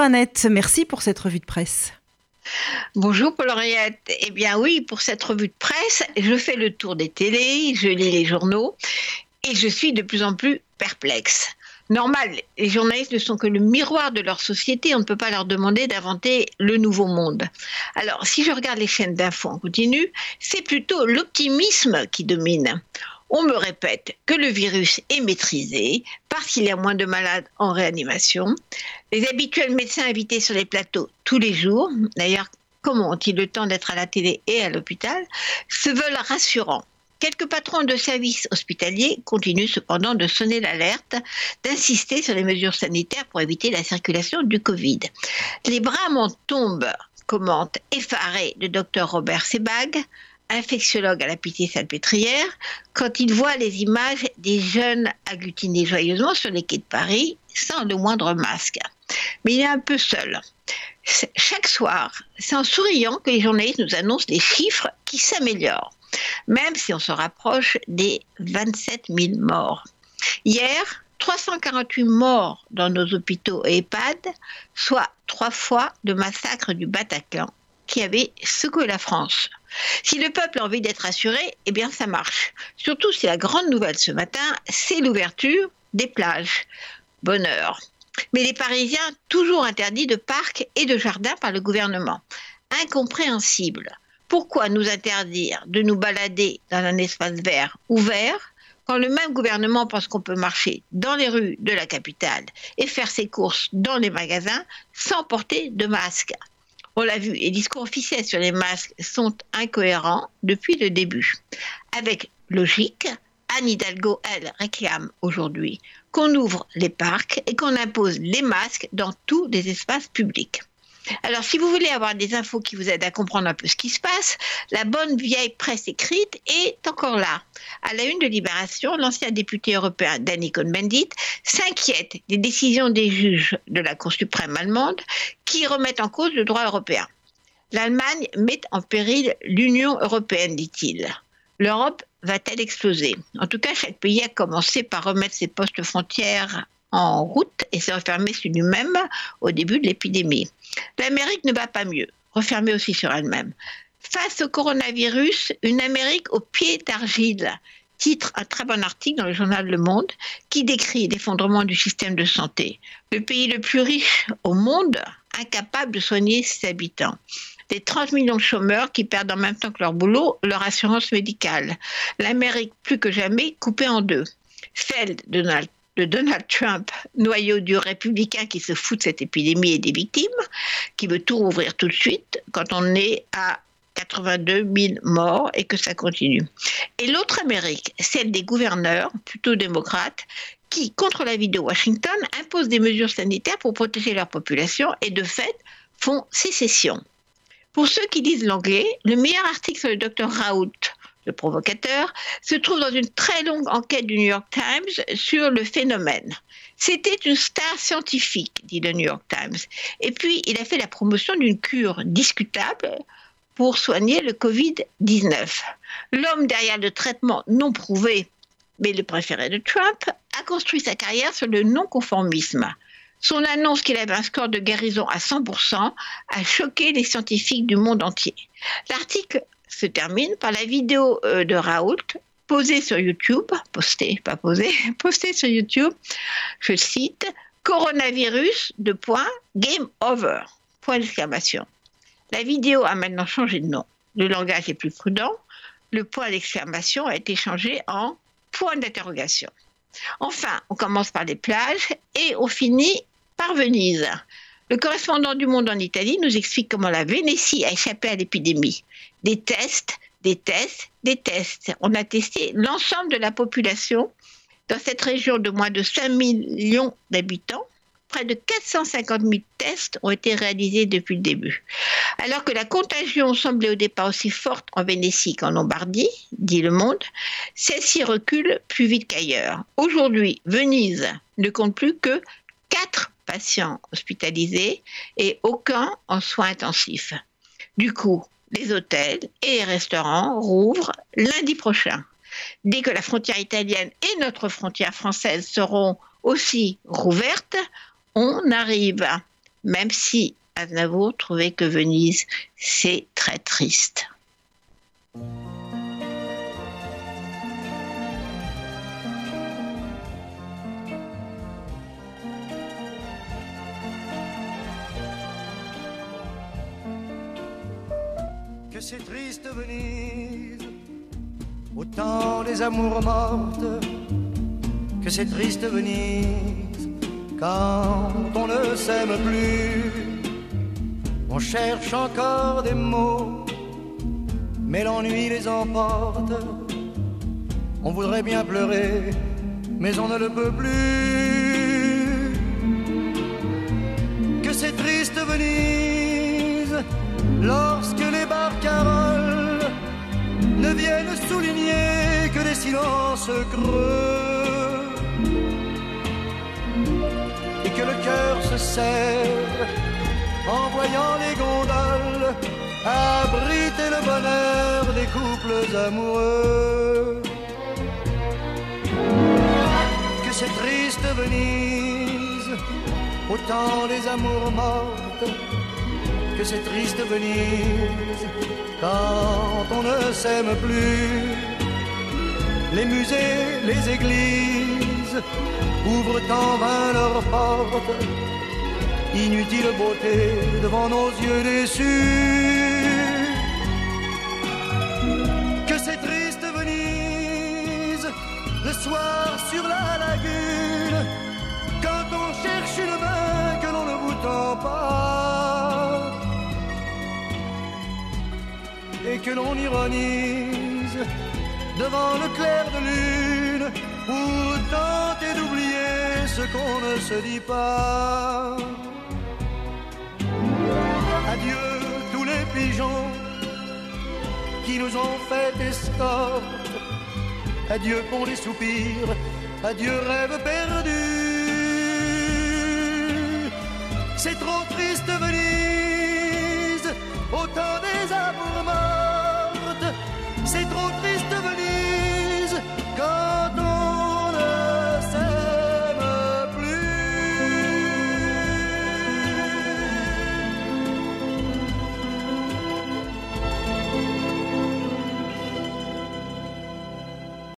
Annette, merci pour cette revue de presse. Bonjour Paul-Henriette. Eh bien oui, pour cette revue de presse, je fais le tour des télés, je lis les journaux et je suis de plus en plus perplexe. Normal, les journalistes ne sont que le miroir de leur société, on ne peut pas leur demander d'inventer le nouveau monde. Alors, si je regarde les chaînes d'infos en continu, c'est plutôt l'optimisme qui domine. On me répète que le virus est maîtrisé parce qu'il y a moins de malades en réanimation. Les habituels médecins invités sur les plateaux tous les jours, d'ailleurs, comment ont-ils le temps d'être à la télé et à l'hôpital, se veulent rassurants. Quelques patrons de services hospitaliers continuent cependant de sonner l'alerte, d'insister sur les mesures sanitaires pour éviter la circulation du Covid. Les bras m'en tombent, commente effaré le docteur Robert Sebag, infectiologue à la Pitié-Salpêtrière, quand il voit les images des jeunes agglutinés joyeusement sur les quais de Paris sans le moindre masque. Mais il est un peu seul. Chaque soir, c'est en souriant que les journalistes nous annoncent les chiffres qui s'améliorent, même si on se rapproche des 27 000 morts. Hier, 348 morts dans nos hôpitaux et EHPAD, soit trois fois le massacre du Bataclan qui avait secoué la France. Si le peuple a envie d'être assuré, eh bien ça marche. Surtout si la grande nouvelle ce matin, c'est l'ouverture des plages. Bonheur. Mais les Parisiens, toujours interdits de parcs et de jardins par le gouvernement. Incompréhensible. Pourquoi nous interdire de nous balader dans un espace vert ouvert quand le même gouvernement pense qu'on peut marcher dans les rues de la capitale et faire ses courses dans les magasins sans porter de masque? On l'a vu, les discours officiels sur les masques sont incohérents depuis le début. Avec logique, Anne Hidalgo, elle, réclame aujourd'hui qu'on ouvre les parcs et qu'on impose les masques dans tous les espaces publics. Alors, si vous voulez avoir des infos qui vous aident à comprendre un peu ce qui se passe, la bonne vieille presse écrite est encore là. À la une de Libération, l'ancien député européen Danny Cohn-Bendit s'inquiète des décisions des juges de la Cour suprême allemande qui remettent en cause le droit européen. L'Allemagne met en péril l'Union européenne, dit-il. L'Europe va-t-elle exploser? En tout cas, chaque pays a commencé par remettre ses postes frontières en route et s'est refermé sur lui-même au début de l'épidémie. L'Amérique ne va pas mieux, refermée aussi sur elle-même. Face au coronavirus, une Amérique au pied d'argile titre un très bon article dans le journal Le Monde qui décrit l'effondrement du système de santé. Le pays le plus riche au monde, incapable de soigner ses habitants. Des 30 millions de chômeurs qui perdent en même temps que leur boulot leur assurance médicale. L'Amérique plus que jamais coupée en deux. Celle de Donald Donald Trump, noyau du républicain qui se fout de cette épidémie et des victimes, qui veut tout rouvrir tout de suite quand on est à 82 000 morts et que ça continue. Et l'autre Amérique, celle des gouverneurs, plutôt démocrates, qui, contre l'avis de Washington, imposent des mesures sanitaires pour protéger leur population et de fait font sécession. Pour ceux qui lisent l'anglais, le meilleur article sur le docteur Raoult, le provocateur, se trouve dans une très longue enquête du New York Times sur le phénomène. C'était une star scientifique, dit le New York Times. Et puis, il a fait la promotion d'une cure discutable pour soigner le Covid-19. L'homme derrière le traitement non prouvé, mais le préféré de Trump, a construit sa carrière sur le non-conformisme. Son annonce qu'il avait un score de guérison à 100% a choqué les scientifiques du monde entier. L'article se termine par la vidéo euh, de Raoult posée sur YouTube, postée, pas posée, postée sur YouTube, je cite, coronavirus, de point, game over, point d'exclamation. La vidéo a maintenant changé de nom. Le langage est plus prudent. Le point d'exclamation a été changé en point d'interrogation. Enfin, on commence par les plages et on finit par Venise. Le correspondant du Monde en Italie nous explique comment la Vénétie a échappé à l'épidémie. Des tests, des tests, des tests. On a testé l'ensemble de la population dans cette région de moins de 5 millions d'habitants. Près de 450 000 tests ont été réalisés depuis le début. Alors que la contagion semblait au départ aussi forte en Vénétie qu'en Lombardie, dit Le Monde, celle-ci recule plus vite qu'ailleurs. Aujourd'hui, Venise ne compte plus que 4 patients hospitalisés et aucun en soins intensifs. Du coup, les hôtels et les restaurants rouvrent lundi prochain. Dès que la frontière italienne et notre frontière française seront aussi rouvertes, on arrive. même si Aznavour trouvait que Venise, c'est très triste. Que c'est triste Venise, autant des amours mortes, que c'est triste Venise, quand on ne s'aime plus. On cherche encore des mots, mais l'ennui les emporte. On voudrait bien pleurer, mais on ne le peut plus. Que c'est triste Venise, lorsque barcaroles ne viennent souligner que des silences creux et que le cœur se serre en voyant les gondoles abriter le bonheur des couples amoureux. Que c'est triste Venise, autant les amours mortes, que c'est triste Venise, quand on ne s'aime plus. Les musées, les églises ouvrent en vain leurs portes inutile beauté devant nos yeux déçus. Que c'est triste Venise, le soir sur la lagune, que l'on ironise devant le clair de lune pour tenter d'oublier ce qu'on ne se dit pas. Adieu tous les pigeons qui nous ont fait escorte. Adieu pour les soupirs, adieu rêve perdu. C'est trop triste Venise, autant des amours triste